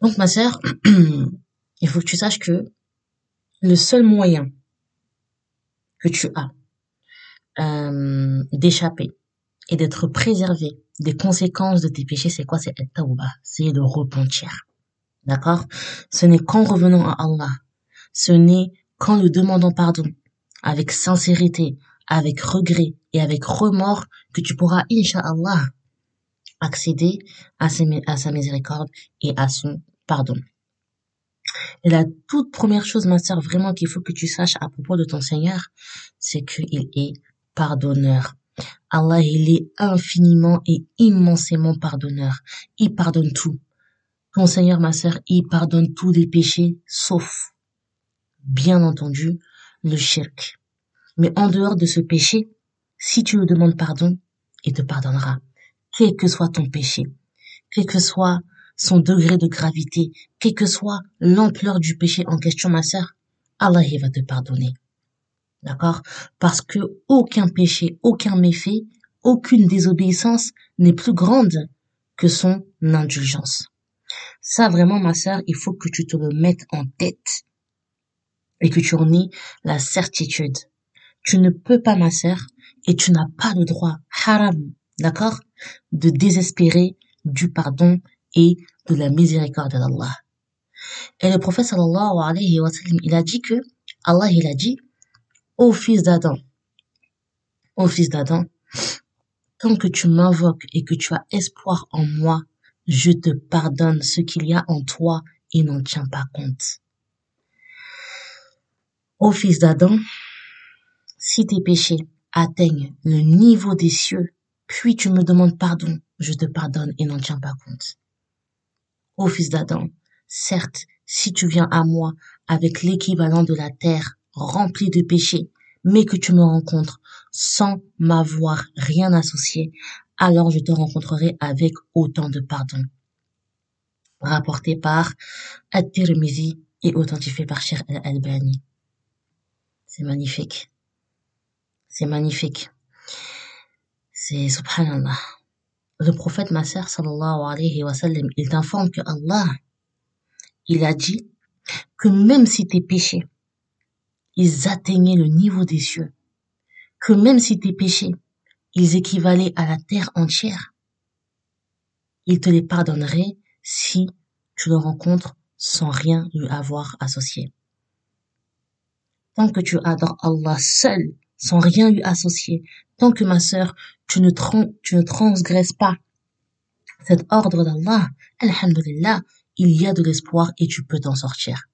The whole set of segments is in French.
Donc, ma sœur, il faut que tu saches que le seul moyen que tu as euh, d'échapper et d'être préservé des conséquences de tes péchés, c'est quoi? C'est c'est le repentir. D'accord? Ce n'est qu'en revenant à Allah, ce n'est qu'en lui demandant pardon, avec sincérité, avec regret et avec remords, que tu pourras, Inch'Allah, accéder à sa miséricorde et à son pardon. Et la toute première chose, ma sœur, vraiment qu'il faut que tu saches à propos de ton Seigneur, c'est qu'il est pardonneur. Allah, il est infiniment et immensément pardonneur. Il pardonne tout. Ton Seigneur, ma sœur, il pardonne tous les péchés, sauf, bien entendu, le shirk. Mais en dehors de ce péché, si tu lui demandes pardon, il te pardonnera. Quel que soit ton péché, quel que soit son degré de gravité, quelle que soit l'ampleur du péché en question, ma sœur, Allah va te pardonner. D'accord? Parce que aucun péché, aucun méfait, aucune désobéissance n'est plus grande que son indulgence. Ça, vraiment, ma sœur, il faut que tu te le mettes en tête et que tu en aies la certitude. Tu ne peux pas, ma sœur, et tu n'as pas le droit, haram, d'accord, de désespérer du pardon et de la miséricorde d'Allah. Et le prophète sallallahu alayhi wa sallam, il a dit que, Allah, il a dit, ô fils d'Adam, ô fils d'Adam, tant que tu m'invoques et que tu as espoir en moi, je te pardonne ce qu'il y a en toi et n'en tiens pas compte. Ô fils d'Adam, si tes péchés atteignent le niveau des cieux, puis tu me demandes pardon, je te pardonne et n'en tiens pas compte. Ô fils d'Adam, certes, si tu viens à moi avec l'équivalent de la terre remplie de péchés, mais que tu me rencontres sans m'avoir rien associé, alors je te rencontrerai avec autant de pardon. Rapporté par At-Tirmizi et authentifié par Cher Al-Albani. C'est magnifique. C'est magnifique. C'est subhanallah le prophète ma sœur sallallahu alayhi wa sallam, il t'informe que Allah, il a dit que même si tes péchés, ils atteignaient le niveau des cieux, que même si tes péchés, ils équivalaient à la terre entière, il te les pardonnerait si tu le rencontres sans rien lui avoir associé. Tant que tu adores Allah seul, sans rien lui associer, tant que ma sœur, tu ne, tu transgresses pas cet ordre d'Allah, Alhamdulillah, il y a de l'espoir et tu peux t'en sortir.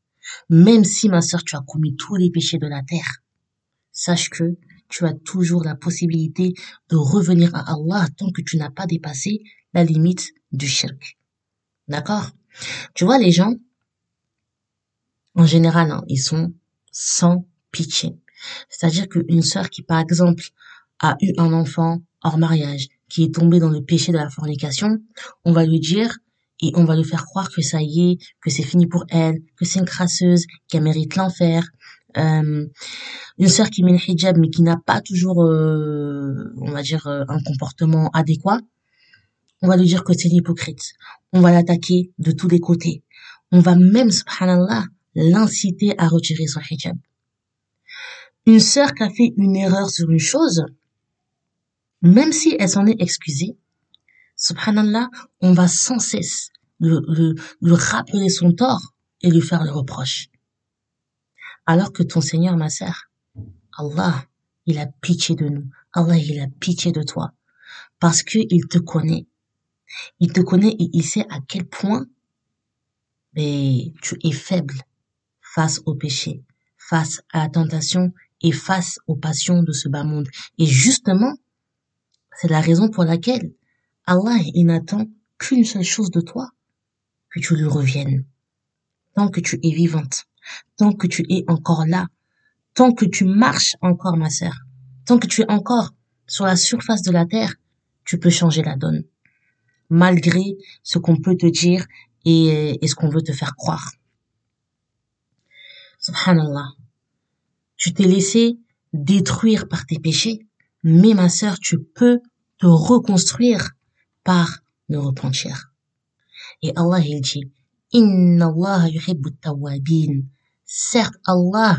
Même si ma sœur, tu as commis tous les péchés de la terre, sache que tu as toujours la possibilité de revenir à Allah tant que tu n'as pas dépassé la limite du shirk. D'accord? Tu vois, les gens, en général, hein, ils sont sans pitié. C'est-à-dire qu'une sœur qui, par exemple, a eu un enfant hors mariage, qui est tombée dans le péché de la fornication, on va lui dire et on va lui faire croire que ça y est, que c'est fini pour elle, que c'est une crasseuse, qu'elle mérite l'enfer. Euh, une sœur qui met le hijab mais qui n'a pas toujours, euh, on va dire, euh, un comportement adéquat, on va lui dire que c'est une hypocrite. On va l'attaquer de tous les côtés. On va même, subhanallah, l'inciter à retirer son hijab. Une sœur qui a fait une erreur sur une chose, même si elle s'en est excusée, subhanallah, on va sans cesse lui, rappeler son tort et lui faire le reproche. Alors que ton Seigneur, ma sœur, Allah, il a pitié de nous. Allah, il a pitié de toi. Parce qu'il te connaît. Il te connaît et il sait à quel point mais, tu es faible face au péché, face à la tentation et face aux passions de ce bas monde. Et justement, c'est la raison pour laquelle Allah il n'attend qu'une seule chose de toi, que tu lui reviennes. Tant que tu es vivante, tant que tu es encore là, tant que tu marches encore, ma sœur, tant que tu es encore sur la surface de la terre, tu peux changer la donne, malgré ce qu'on peut te dire et, et ce qu'on veut te faire croire. Subhanallah. Tu t'es laissé détruire par tes péchés, mais ma sœur, tu peux te reconstruire par le repentir. Et Allah, il dit, Inna Allah yuhibbu. Certes, Allah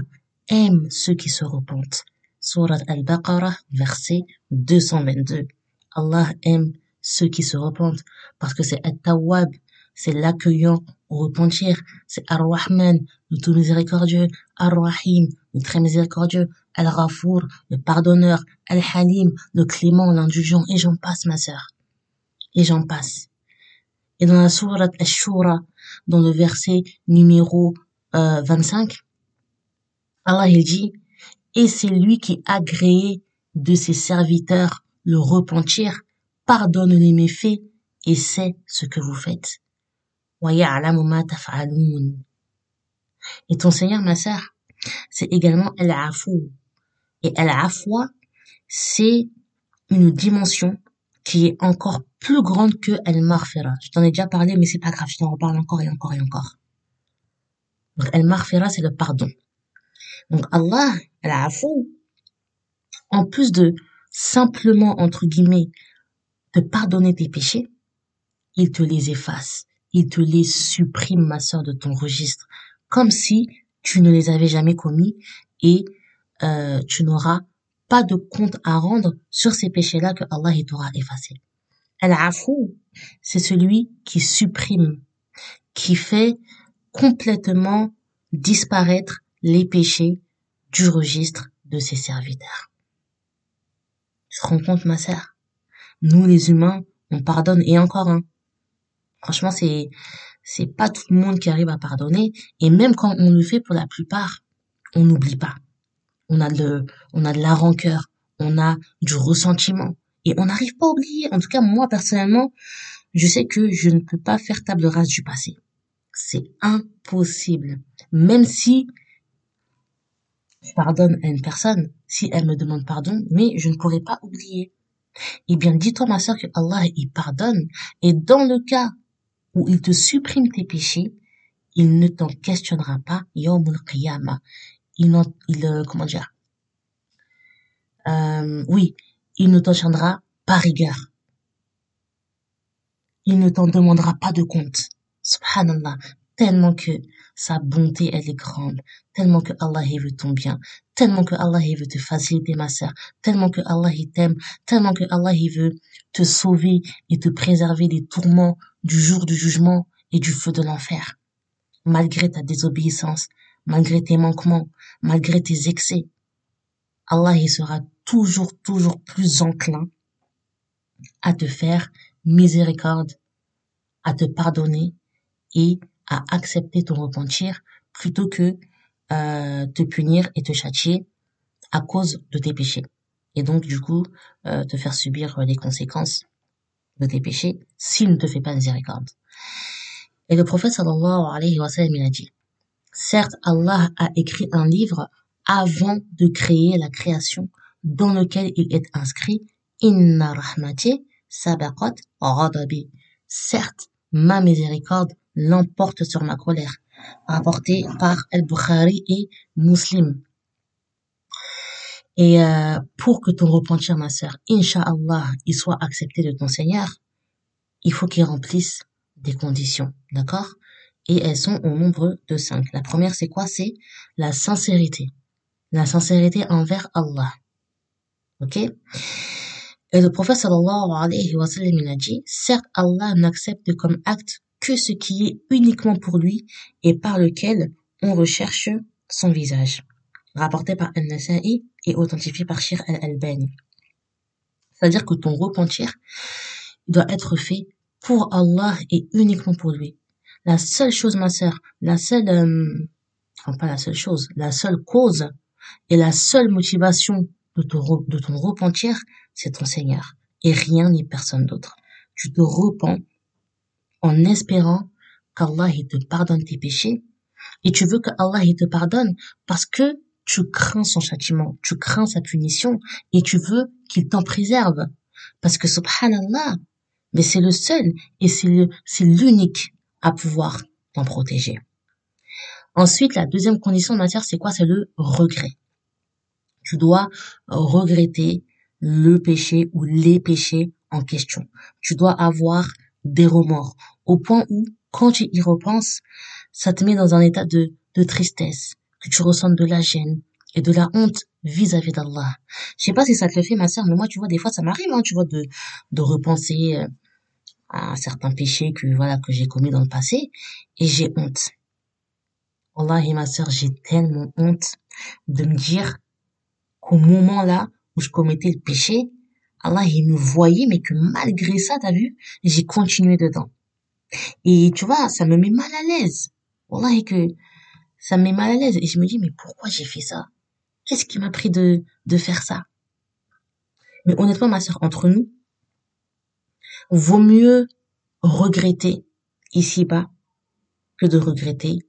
aime ceux qui se repentent. Surat Al-Baqarah, verset 222. Allah aime ceux qui se repentent parce que c'est At-Tawwab, c'est l'accueillant au repentir. C'est Ar-Rahman, le tout miséricordieux, Ar-Rahim, le très miséricordieux, Al-Ghafour, le pardonneur, Al-Halim, le clément, l'indulgent, et j'en passe, ma sœur. Et j'en passe. Et dans la sourate Ash-Shura, dans le verset numéro euh, 25, Allah il dit, et c'est lui qui agréé de ses serviteurs le repentir, pardonne les méfaits et sait ce que vous faites. Et ton Seigneur, ma sœur, c'est également Al-Afou. Et Al-Afwa, c'est une dimension qui est encore plus grande que Al-Marfira. Je t'en ai déjà parlé, mais c'est pas grave, je t'en reparle encore et encore et encore. Donc Al-Marfira, c'est le pardon. Donc Allah, Al-Afou, en plus de simplement, entre guillemets, te pardonner tes péchés, il te les efface il te les supprime, ma sœur, de ton registre, comme si tu ne les avais jamais commis et euh, tu n'auras pas de compte à rendre sur ces péchés-là que Allah t'aura effacés. Al-Afou, c'est celui qui supprime, qui fait complètement disparaître les péchés du registre de ses serviteurs. Tu te rends compte, ma sœur? Nous, les humains, on pardonne et encore un. Franchement, c'est c'est pas tout le monde qui arrive à pardonner. Et même quand on le fait, pour la plupart, on n'oublie pas. On a de, on a de la rancœur, on a du ressentiment, et on n'arrive pas à oublier. En tout cas, moi personnellement, je sais que je ne peux pas faire table rase du passé. C'est impossible. Même si je pardonne à une personne, si elle me demande pardon, mais je ne pourrai pas oublier. Eh bien, dis-toi, ma soeur, que Allah, il pardonne. Et dans le cas où il te supprime tes péchés, il ne t'en questionnera pas, yawmul qiyamah. Il, il euh, comment dire, euh, oui, il ne t'en tiendra pas rigueur. Il ne t'en demandera pas de compte. Subhanallah, tellement que sa bonté, elle est grande, tellement que Allah veut ton bien, tellement que Allah veut te faciliter, ma sœur, tellement que Allah t'aime, tellement que Allah veut te sauver et te préserver des tourments du jour du jugement et du feu de l'enfer. Malgré ta désobéissance, malgré tes manquements, malgré tes excès, Allah y sera toujours, toujours plus enclin à te faire miséricorde, à te pardonner et à accepter ton repentir plutôt que euh, te punir et te châtier à cause de tes péchés. Et donc, du coup, euh, te faire subir les conséquences de tes péchés s'il ne te fait pas miséricorde. Et le prophète sallallahu alayhi wa sallam, il a dit, certes, Allah a écrit un livre avant de créer la création dans lequel il est inscrit Inna rahmati sabaqat ghadabi. Certes, ma miséricorde l'emporte sur ma colère. Rapporté par Al-Bukhari et Muslim. Et euh, pour que ton repentir, ma sœur, Inch'Allah, il soit accepté de ton Seigneur, il faut qu'il remplisse des conditions, d'accord? Et elles sont au nombre de cinq. La première, c'est quoi? C'est la sincérité. La sincérité envers Allah. Ok? Et le prophète sallallahu alayhi wa sallam, a dit, certes, Allah n'accepte comme acte que ce qui est uniquement pour lui et par lequel on recherche son visage rapporté par Al-Nasa'i et authentifié par Shir al-Albani. C'est-à-dire que ton repentir doit être fait pour Allah et uniquement pour lui. La seule chose, ma sœur, la seule, euh, enfin pas la seule chose, la seule cause et la seule motivation de ton, de ton repentir, c'est ton Seigneur et rien ni personne d'autre. Tu te repens en espérant qu'Allah te pardonne tes péchés et tu veux que Allah te pardonne parce que tu crains son châtiment, tu crains sa punition et tu veux qu'il t'en préserve. Parce que subhanallah, mais c'est le seul et c'est l'unique à pouvoir t'en protéger. Ensuite, la deuxième condition de matière, c'est quoi? C'est le regret. Tu dois regretter le péché ou les péchés en question. Tu dois avoir des remords au point où quand tu y repenses, ça te met dans un état de, de tristesse, que tu ressentes de la gêne et de la honte vis-à-vis d'Allah. Je sais pas si ça te le fait, ma sœur, mais moi, tu vois, des fois, ça m'arrive, hein, tu vois, de, de repenser euh, à certains péchés que, voilà, que j'ai commis dans le passé, et j'ai honte. Wallahi, ma sœur, j'ai tellement honte de me dire qu'au moment là où je commettais le péché, Allah, il me voyait, mais que malgré ça, t'as vu, j'ai continué dedans. Et tu vois, ça me met mal à l'aise. Wallahi que ça me met mal à l'aise. Et je me dis, mais pourquoi j'ai fait ça? Qu'est-ce qui m'a pris de, de faire ça? Mais honnêtement, ma sœur, entre nous, vaut mieux regretter ici-bas que de regretter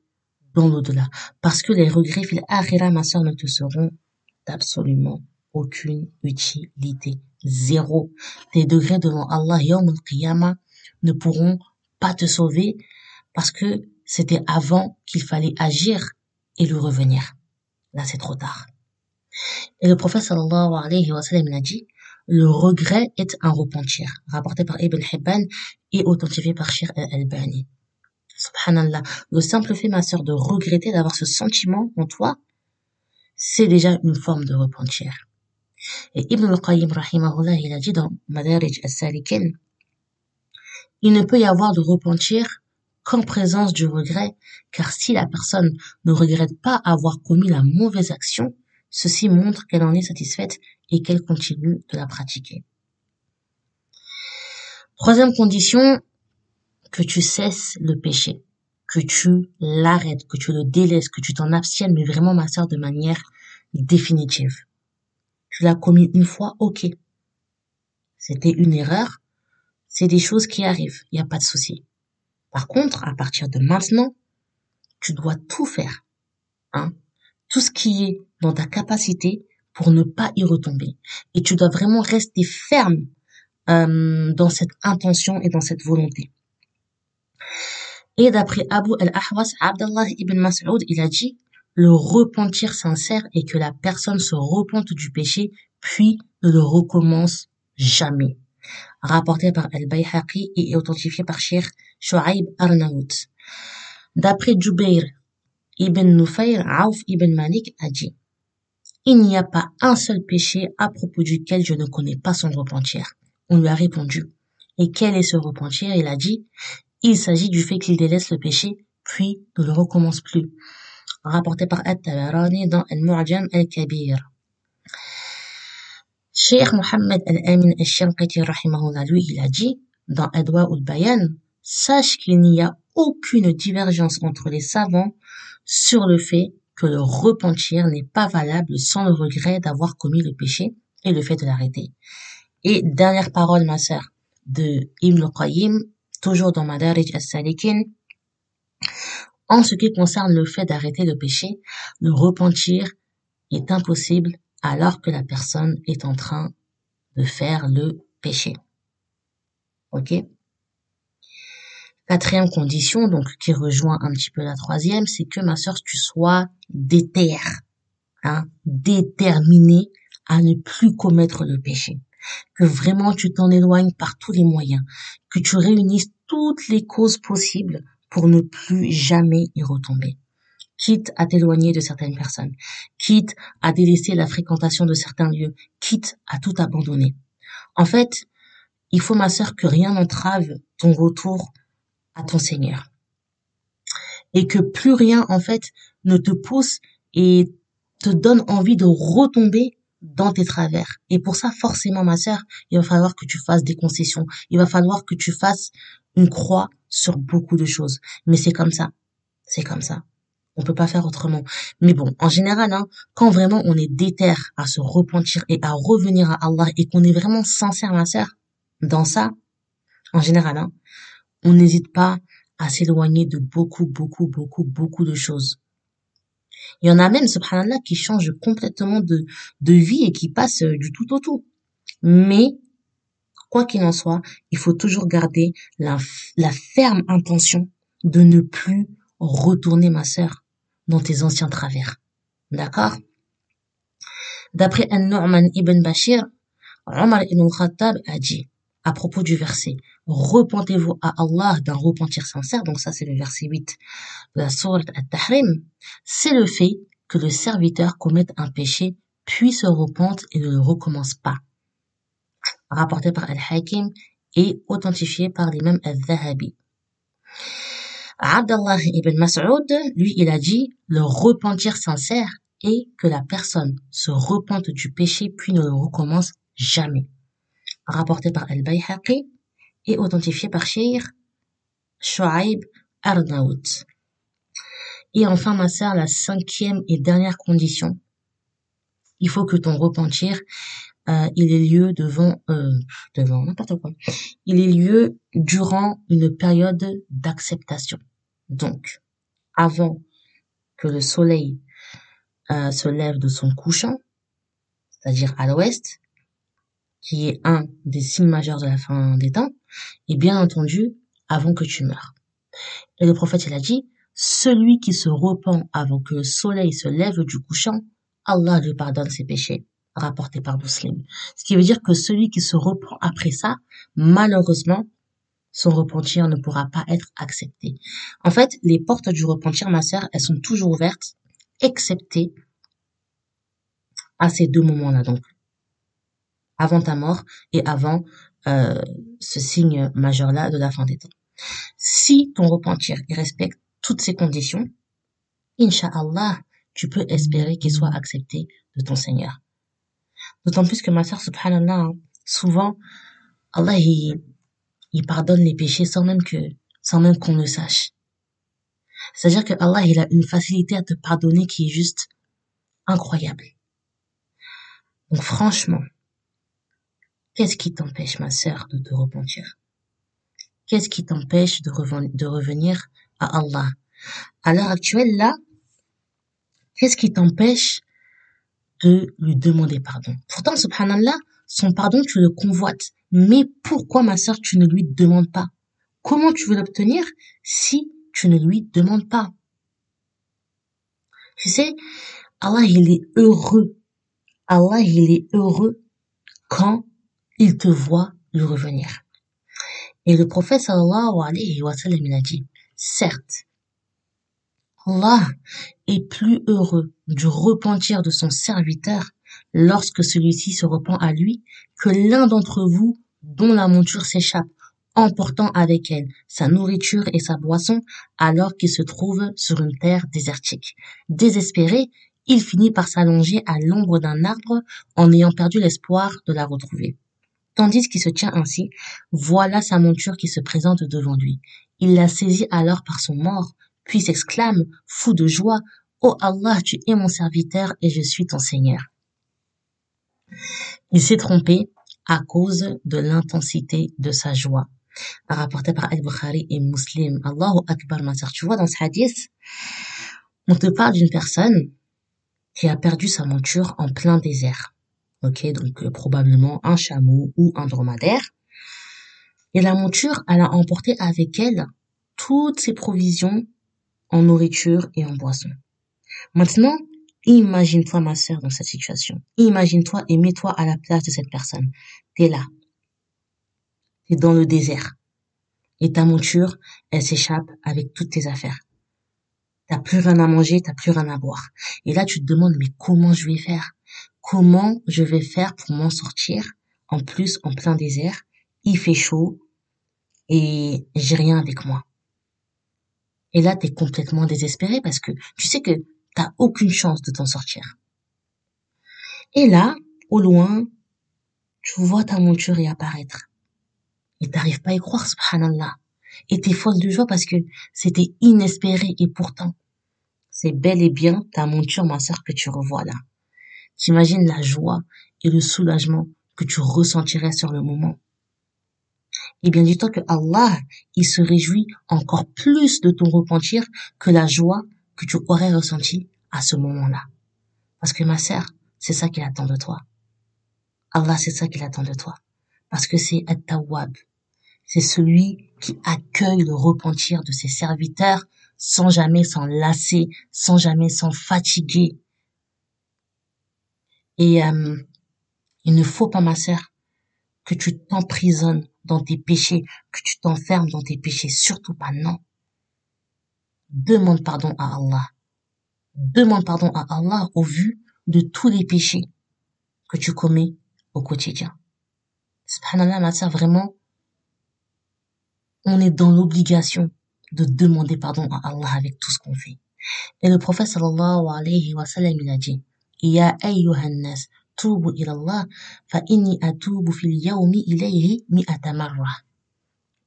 dans l'au-delà. Parce que les regrets, fil ma sœur, ne te seront absolument aucune utilité. Zéro. Tes degrés devant Allah, Yom al ne pourront pas te sauver parce que c'était avant qu'il fallait agir et le revenir. Là, c'est trop tard. Et le prophète sallallahu alayhi wa sallam a dit, le regret est un repentir, rapporté par Ibn Hibban et authentifié par Shir al-Albani. Subhanallah, le simple fait, ma sœur, de regretter d'avoir ce sentiment en toi, c'est déjà une forme de repentir. Et Ibn al-Qayyim, rahimahullah, il a dit dans Madarij al-Salikin, il ne peut y avoir de repentir qu'en présence du regret, car si la personne ne regrette pas avoir commis la mauvaise action, ceci montre qu'elle en est satisfaite et qu'elle continue de la pratiquer. Troisième condition, que tu cesses le péché, que tu l'arrêtes, que tu le délaisses, que tu t'en abstiennes, mais vraiment, ma sœur, de manière définitive. Tu l'as commis une fois, ok. C'était une erreur, c'est des choses qui arrivent, il n'y a pas de souci. Par contre, à partir de maintenant, tu dois tout faire, hein, tout ce qui est dans ta capacité pour ne pas y retomber. Et tu dois vraiment rester ferme euh, dans cette intention et dans cette volonté. Et d'après Abu al-Ahwas, Abdullah ibn Mas'ud, il a dit, le repentir sincère est que la personne se repente du péché, puis ne le recommence jamais. Rapporté par Al-Bayhaqi et authentifié par Sheikh Shu'aib Arnaout. D'après Jubair ibn Nufayr, Auf ibn Malik a dit, il n'y a pas un seul péché à propos duquel je ne connais pas son repentir. On lui a répondu. Et quel est ce repentir? Il a dit, il s'agit du fait qu'il délaisse le péché, puis ne le recommence plus. Rapporté par At-Tabarani dans Al-Mu'jam Al-Kabir. Cheikh Mohammed Al-Amin rahimahullah, lui, il a dit, dans Adwa al-Bayan, sache qu'il n'y a aucune divergence entre les savants sur le fait que le repentir n'est pas valable sans le regret d'avoir commis le péché et le fait de l'arrêter. Et dernière parole, ma sœur, de Ibn Qayyim, toujours dans Madarij as-Salikin, en ce qui concerne le fait d'arrêter le péché, le repentir est impossible alors que la personne est en train de faire le péché. Ok? Quatrième condition, donc qui rejoint un petit peu la troisième, c'est que ma sœur, tu sois déter, hein, déterminée à ne plus commettre le péché que vraiment tu t'en éloignes par tous les moyens, que tu réunisses toutes les causes possibles pour ne plus jamais y retomber. Quitte à t'éloigner de certaines personnes, quitte à délaisser la fréquentation de certains lieux, quitte à tout abandonner. En fait, il faut, ma sœur, que rien n'entrave ton retour à ton Seigneur. Et que plus rien, en fait, ne te pousse et te donne envie de retomber dans tes travers. Et pour ça, forcément, ma sœur, il va falloir que tu fasses des concessions. Il va falloir que tu fasses une croix sur beaucoup de choses. Mais c'est comme ça. C'est comme ça. On peut pas faire autrement. Mais bon, en général, hein, quand vraiment on est déter à se repentir et à revenir à Allah et qu'on est vraiment sincère, ma sœur, dans ça, en général, hein, on n'hésite pas à s'éloigner de beaucoup, beaucoup, beaucoup, beaucoup de choses. Il y en a même, subhanallah, qui changent complètement de, de vie et qui passent euh, du tout au tout. Mais, quoi qu'il en soit, il faut toujours garder la, la ferme intention de ne plus retourner, ma sœur, dans tes anciens travers. D'accord? D'après An-Nu'man ibn Bashir, Omar ibn Khattab a dit, à propos du verset, repentez-vous à Allah d'un repentir sincère, donc ça c'est le verset 8 de la sourate At-Tahrim, c'est le fait que le serviteur commette un péché, puis se repente et ne le recommence pas. Rapporté par Al-Hakim et authentifié par l'imam Al-Zahabi. Abdallah ibn Mas'ud, lui, il a dit le repentir sincère est que la personne se repente du péché puis ne le recommence jamais. Rapporté par Al-Bayhaqi et authentifié par Sheikh Shu'aib Arnaout. Et enfin, ma sœur, la cinquième et dernière condition, il faut que ton repentir, euh, il ait lieu devant, euh, devant n'importe quoi. Il ait lieu durant une période d'acceptation. Donc, avant que le soleil euh, se lève de son couchant, c'est-à-dire à l'ouest, qui est un des signes majeurs de la fin des temps, et bien entendu, avant que tu meurs. Et le prophète, il a dit, celui qui se repent avant que le soleil se lève du couchant, Allah lui pardonne ses péchés, rapporté par Muslim. Ce qui veut dire que celui qui se repent après ça, malheureusement, son repentir ne pourra pas être accepté. En fait, les portes du repentir, ma sœur, elles sont toujours ouvertes, excepté à ces deux moments-là, donc avant ta mort et avant euh, ce signe majeur-là de la fin des temps. Si ton repentir respecte toutes ces conditions, Inch'Allah, tu peux espérer qu'il soit accepté de ton Seigneur. D'autant plus que ma sœur, subhanallah, hein, souvent, Allah, il, il pardonne les péchés sans même que, sans même qu'on le sache. C'est-à-dire que Allah, il a une facilité à te pardonner qui est juste incroyable. Donc franchement, qu'est-ce qui t'empêche, ma sœur, de te repentir? Qu'est-ce qui t'empêche de, revenir à Allah? À l'heure actuelle, là, qu'est-ce qui t'empêche de lui demander pardon? Pourtant, subhanallah, son pardon, tu le convoites. Mais pourquoi, ma sœur, tu ne lui demandes pas? Comment tu veux l'obtenir si tu ne lui demandes pas? Tu sais, Allah, il est heureux. Allah, il est heureux quand il te voit lui revenir. Et le prophète sallallahu alayhi wa sallam, a dit, certes, Allah est plus heureux du repentir de son serviteur lorsque celui-ci se repent à lui que l'un d'entre vous dont la monture s'échappe, emportant avec elle sa nourriture et sa boisson alors qu'il se trouve sur une terre désertique. Désespéré, il finit par s'allonger à l'ombre d'un arbre en ayant perdu l'espoir de la retrouver. Tandis qu'il se tient ainsi, voilà sa monture qui se présente devant lui. Il la saisit alors par son mort, puis s'exclame, fou de joie, Ô oh Allah, tu es mon serviteur et je suis ton Seigneur. Il s'est trompé à cause de l'intensité de sa joie. Rapporté par Al-Bukhari et Muslim. Allahu Akbar, ma soeur. Tu vois, dans ce hadith, on te parle d'une personne qui a perdu sa monture en plein désert. Ok, donc euh, probablement un chameau ou un dromadaire. Et la monture, elle a emporté avec elle toutes ses provisions en nourriture et en boisson. Maintenant, imagine-toi ma sœur dans cette situation. Imagine-toi et mets-toi à la place de cette personne. T'es là. T'es dans le désert. Et ta monture, elle s'échappe avec toutes tes affaires. T'as plus rien à manger, t'as plus rien à boire. Et là, tu te demandes, mais comment je vais faire? Comment je vais faire pour m'en sortir? En plus, en plein désert, il fait chaud et j'ai rien avec moi. Et là, t'es complètement désespéré parce que tu sais que t'as aucune chance de t'en sortir. Et là, au loin, tu vois ta monture réapparaître. Et t'arrives pas à y croire, subhanallah. Et t'es folle de joie parce que c'était inespéré et pourtant, c'est bel et bien ta monture, ma sœur, que tu revois là. T'imagines la joie et le soulagement que tu ressentirais sur le moment. Et bien du temps que Allah, il se réjouit encore plus de ton repentir que la joie que tu aurais ressentie à ce moment-là. Parce que ma sœur, c'est ça qu'il attend de toi. Allah, c'est ça qu'il attend de toi. Parce que c'est At-Tawwab. C'est celui qui accueille le repentir de ses serviteurs sans jamais s'en lasser, sans jamais s'en fatiguer. Et euh, il ne faut pas, ma sœur, que tu t'emprisonnes dans tes péchés, que tu t'enfermes dans tes péchés. Surtout pas, non. Demande pardon à Allah. Demande pardon à Allah au vu de tous les péchés que tu commets au quotidien. Subhanallah, ma sœur, vraiment, on est dans l'obligation de demander pardon à Allah avec tout ce qu'on fait. Et le prophète sallallahu alayhi wa sallam, il a dit, Ayyuhan nas, tubu ila Allah, fa inni atubu fil yawmi ilayhi mi'ata marra.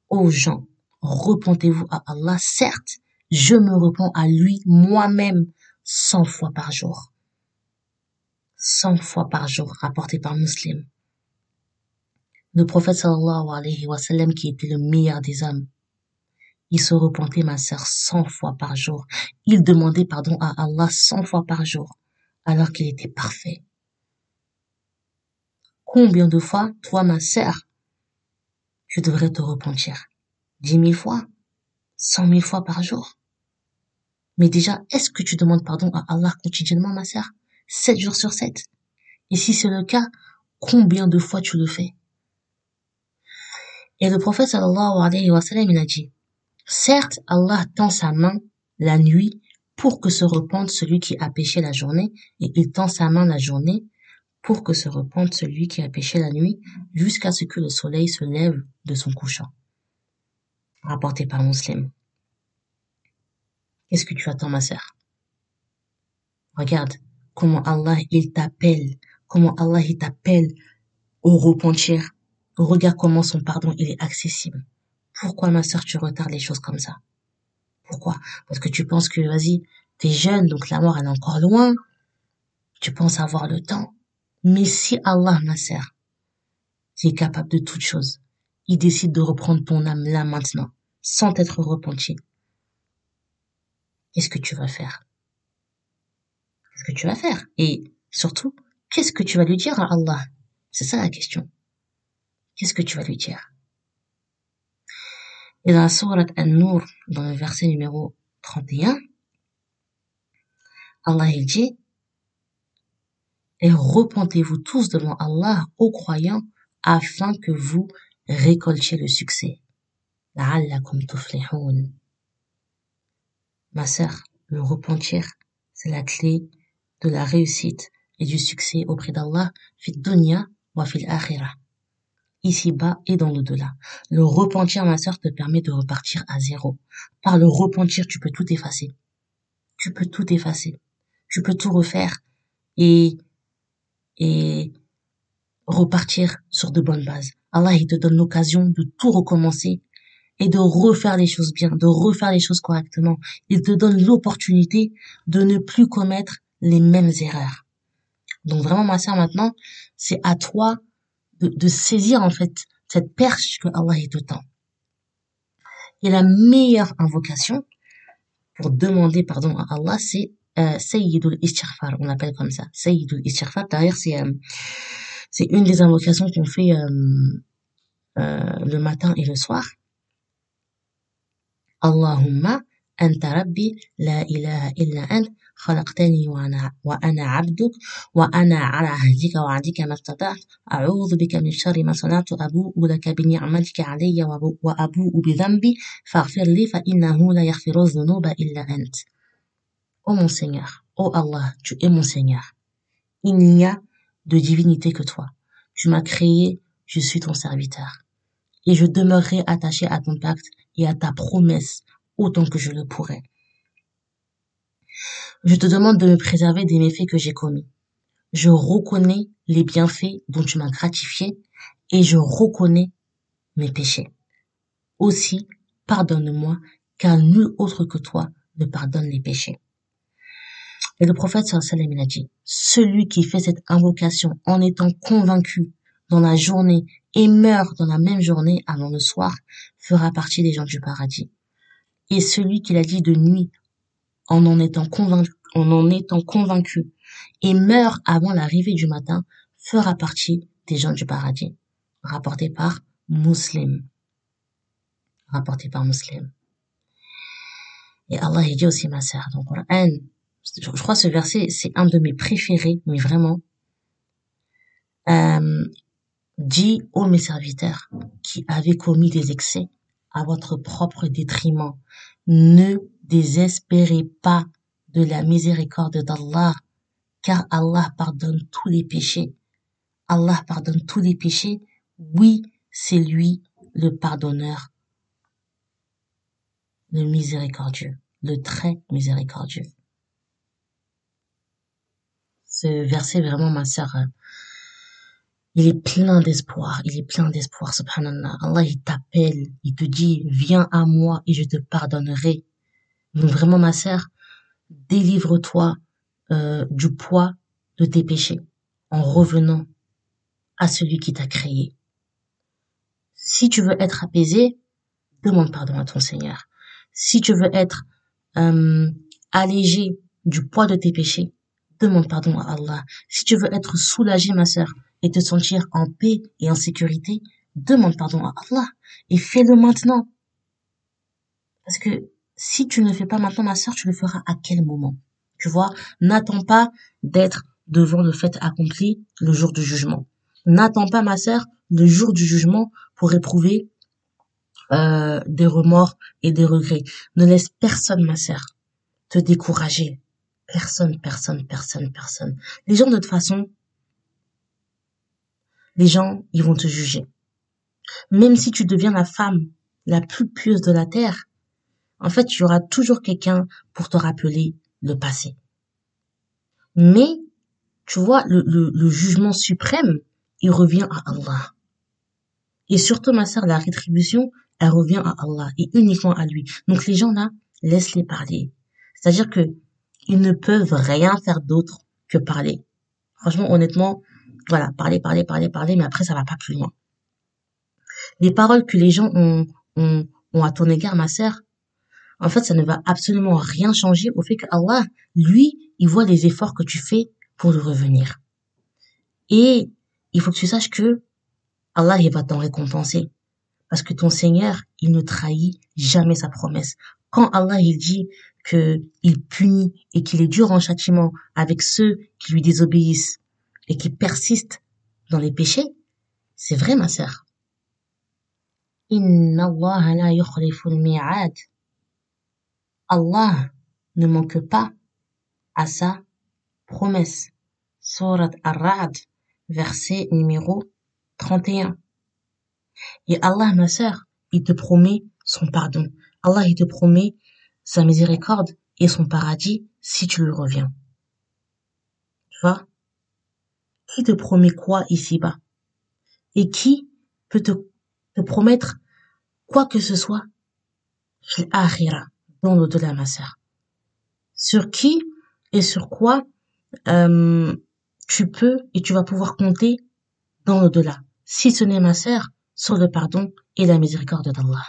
Ô gens, repentez-vous à Allah, certes, je me repens à lui moi-même cent fois par jour. Cent fois par jour, rapporté par Muslim. Le prophète sallallahu alayhi wa sallam, qui était le meilleur des hommes, il se repentait, ma sœur, cent fois par jour. Il demandait pardon à Allah cent fois par jour, alors qu'il était parfait. Combien de fois, toi, ma sœur, tu devrais te repentir? Dix mille fois? Cent mille fois par jour? Mais déjà, est-ce que tu demandes pardon à Allah quotidiennement, ma sœur? Sept jours sur sept? Et si c'est le cas, combien de fois tu le fais? Et le prophète sallallahu alayhi wa sallam, il a dit, Certes, Allah tend sa main la nuit pour que se repente celui qui a péché la journée, et il tend sa main la journée pour que se repente celui qui a péché la nuit, jusqu'à ce que le soleil se lève de son couchant. Rapporté par Muslim. Qu'est-ce que tu attends, ma sœur? Regarde comment Allah, il t'appelle, comment Allah, il t'appelle au repentir. Regarde comment son pardon, il est accessible. Pourquoi, ma sœur, tu retardes les choses comme ça? Pourquoi? Parce que tu penses que, vas-y, t'es jeune, donc la mort, elle est encore loin. Tu penses avoir le temps. Mais si Allah, ma sœur, qui est capable de toutes choses, il décide de reprendre ton âme là maintenant, sans t'être repenti, qu'est-ce que tu vas faire? Qu'est-ce que tu vas faire? Et surtout, qu'est-ce que tu vas lui dire à Allah? C'est ça la question. Qu'est-ce que tu vas lui dire? Et dans la sourate An-Nur, dans le verset numéro 31, Allah dit Et repentez-vous tous devant Allah, aux croyants, afin que vous récoltiez le succès. Ma sœur, le repentir, c'est la clé de la réussite et du succès auprès d'Allah, fit dunya wa fil ici-bas et dans l'au-delà. Le repentir, ma sœur, te permet de repartir à zéro. Par le repentir, tu peux tout effacer. Tu peux tout effacer. Tu peux tout refaire et, et repartir sur de bonnes bases. Allah, il te donne l'occasion de tout recommencer et de refaire les choses bien, de refaire les choses correctement. Il te donne l'opportunité de ne plus commettre les mêmes erreurs. Donc vraiment, ma sœur, maintenant, c'est à toi de, saisir en fait cette perche que Allah est autant. Et la meilleure invocation pour demander pardon à Allah, c'est euh, Sayyidul Istighfar, on l'appelle comme ça. Sayyidul Istighfar, d'ailleurs c'est euh, c'est une des invocations qu'on fait euh, euh, le matin et le soir. Allahumma anta rabbi la ilaha illa ant خلقتني وأنا, وأنا عبدك وأنا على عهدك وعدك ما استطعت أعوذ بك من شر ما صنعت أبوء لك بنعمتك علي وأبوء بذنبي فاغفر لي فإنه لا يغفر الذنوب إلا أنت Ô mon Seigneur, ô Allah, tu es mon Seigneur. Il n'y a de divinité que toi. Tu m'as créé, je suis ton serviteur. Et je demeurerai attaché à ton pacte et à ta promesse autant que je le pourrai. Je te demande de me préserver des méfaits que j'ai commis. Je reconnais les bienfaits dont tu m'as gratifié et je reconnais mes péchés. Aussi, pardonne-moi, car nul autre que toi ne pardonne les péchés. Et le prophète sallam il a dit, celui qui fait cette invocation en étant convaincu dans la journée et meurt dans la même journée avant le soir fera partie des gens du paradis. Et celui qui l'a dit de nuit en en étant convaincu, en en étant convaincu et meurt avant l'arrivée du matin fera partie des gens du paradis. Rapporté par Muslim. Rapporté par Muslim. Et Allah il dit aussi ma sœur donc je crois ce verset c'est un de mes préférés, mais vraiment. Euh, Dis ô mes serviteurs qui avez commis des excès à votre propre détriment, ne désespérez pas de la miséricorde d'Allah, car Allah pardonne tous les péchés. Allah pardonne tous les péchés. Oui, c'est lui le pardonneur, le miséricordieux, le très miséricordieux. Ce verset, vraiment, ma sœur, il est plein d'espoir, il est plein d'espoir, subhanallah. Allah, il t'appelle, il te dit, viens à moi et je te pardonnerai. Vraiment, ma sœur, délivre-toi euh, du poids de tes péchés en revenant à celui qui t'a créé. Si tu veux être apaisé, demande pardon à ton Seigneur. Si tu veux être euh, allégé du poids de tes péchés, demande pardon à Allah. Si tu veux être soulagé, ma sœur, et te sentir en paix et en sécurité, demande pardon à Allah et fais-le maintenant. Parce que si tu ne le fais pas maintenant, ma soeur, tu le feras à quel moment? Tu vois, n'attends pas d'être devant le fait accompli le jour du jugement. N'attends pas, ma sœur, le jour du jugement pour éprouver euh, des remords et des regrets. Ne laisse personne, ma sœur, te décourager. Personne, personne, personne, personne. Les gens, de toute façon, les gens, ils vont te juger. Même si tu deviens la femme la plus pieuse de la terre, en fait, il y aura toujours quelqu'un pour te rappeler le passé. Mais, tu vois, le, le, jugement suprême, il revient à Allah. Et surtout, ma sœur, la rétribution, elle revient à Allah et uniquement à lui. Donc les gens là, laisse-les parler. C'est-à-dire que ils ne peuvent rien faire d'autre que parler. Franchement, honnêtement, voilà, parler, parler, parler, parler, mais après, ça va pas plus loin. Les paroles que les gens ont, ont, ont à ton égard, ma sœur, en fait, ça ne va absolument rien changer au fait que Allah, lui, il voit les efforts que tu fais pour le revenir. Et il faut que tu saches que Allah, il va t'en récompenser. Parce que ton Seigneur, il ne trahit jamais sa promesse. Quand Allah, il dit que il punit et qu'il est dur en châtiment avec ceux qui lui désobéissent, et qui persiste dans les péchés, c'est vrai, ma sœur. Inna Allah la. Allah ne manque pas à sa promesse. Surat Ar-Ra'd, verset numéro 31. Et Allah, ma sœur, il te promet son pardon. Allah, il te promet sa miséricorde et son paradis si tu lui reviens. Tu vois? Qui te promet quoi ici-bas? Et qui peut te, promettre quoi que ce soit? Dans l'au-delà, ma sœur. Sur qui et sur quoi euh, tu peux et tu vas pouvoir compter dans l'au-delà. Si ce n'est ma sœur, sur le pardon et la miséricorde d'Allah.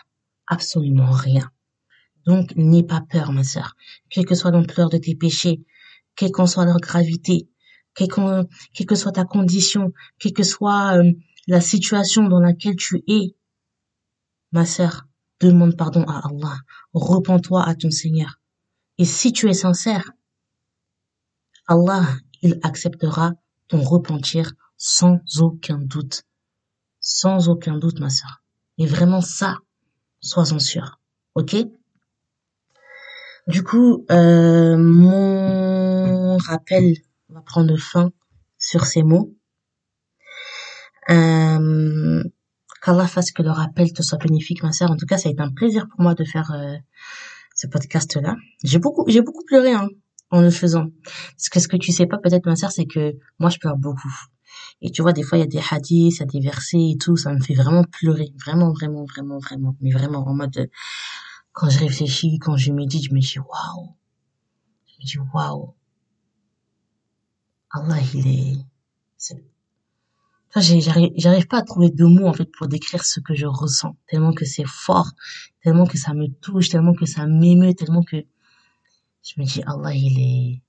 Absolument rien. Donc, n'aie pas peur, ma sœur. Quelle que soit l'ampleur de tes péchés, quelle qu'en soit leur gravité, quelle que soit ta condition, quelle que soit euh, la situation dans laquelle tu es, ma sœur, demande pardon à Allah, repens-toi à ton Seigneur. Et si tu es sincère, Allah, il acceptera ton repentir sans aucun doute. Sans aucun doute, ma sœur. Et vraiment ça, sois-en sûr. Ok? Du coup, euh, mon rappel va prendre fin sur ces mots. Euh, Qu'Allah fasse que le rappel te soit bénéfique, ma sœur. En tout cas, ça a été un plaisir pour moi de faire euh, ce podcast-là. J'ai beaucoup, j'ai beaucoup pleuré hein, en le faisant. Parce que ce que tu sais pas peut-être, ma sœur, c'est que moi, je pleure beaucoup. Et tu vois, des fois, il y a des hadiths, il y a des versets et tout, ça me fait vraiment pleurer. Vraiment, vraiment, vraiment, vraiment. Mais vraiment, en mode, quand je réfléchis, quand je médite, je me dis, waouh. Je me dis, waouh. Allah, il est, j'arrive pas à trouver de mots, en fait, pour décrire ce que je ressens. Tellement que c'est fort, tellement que ça me touche, tellement que ça m'émeut, tellement que je me dis, Allah, il est,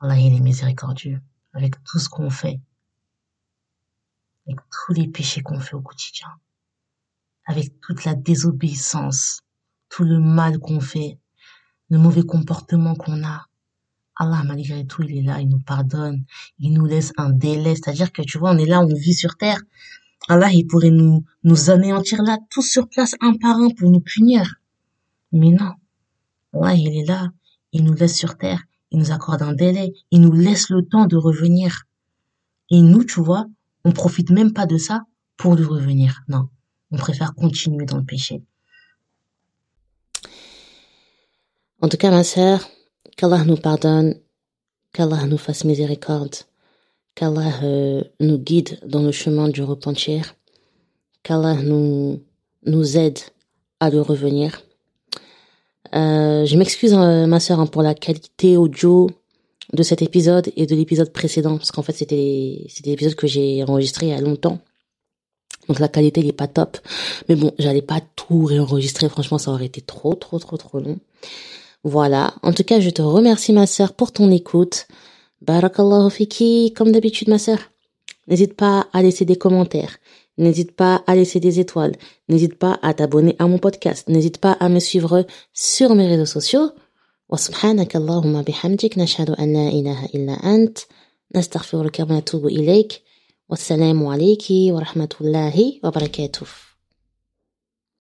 Allah, il est miséricordieux avec tout ce qu'on fait, avec tous les péchés qu'on fait au quotidien, avec toute la désobéissance, tout le mal qu'on fait, le mauvais comportement qu'on a. Allah, malgré tout, il est là, il nous pardonne, il nous laisse un délai. C'est-à-dire que, tu vois, on est là, on vit sur terre. Allah, il pourrait nous, nous anéantir là, tous sur place, un par un, pour nous punir. Mais non. Allah, il est là, il nous laisse sur terre, il nous accorde un délai, il nous laisse le temps de revenir. Et nous, tu vois, on profite même pas de ça pour de revenir. Non. On préfère continuer dans le péché. En tout cas, ma sœur, qu'Allah nous pardonne, qu'Allah nous fasse miséricorde, qu'Allah euh, nous guide dans le chemin du repentir, qu'Allah nous, nous aide à le revenir. Euh, je m'excuse, euh, ma sœur, hein, pour la qualité audio de cet épisode et de l'épisode précédent, parce qu'en fait, c'était c'était l'épisode que j'ai enregistré il y a longtemps. Donc la qualité n'est pas top. Mais bon, j'allais pas tout réenregistrer. Franchement, ça aurait été trop, trop, trop, trop long. Voilà. En tout cas, je te remercie, ma sœur, pour ton écoute. Barakallahu fiki, comme d'habitude, ma sœur. N'hésite pas à laisser des commentaires. N'hésite pas à laisser des étoiles. N'hésite pas à t'abonner à mon podcast. N'hésite pas à me suivre sur mes réseaux sociaux. وسبحانك اللهم بحمدك نشهد أن لا إله إلا أنت نستغفرك ونتوب إليك والسلام عليك ورحمة الله وبركاته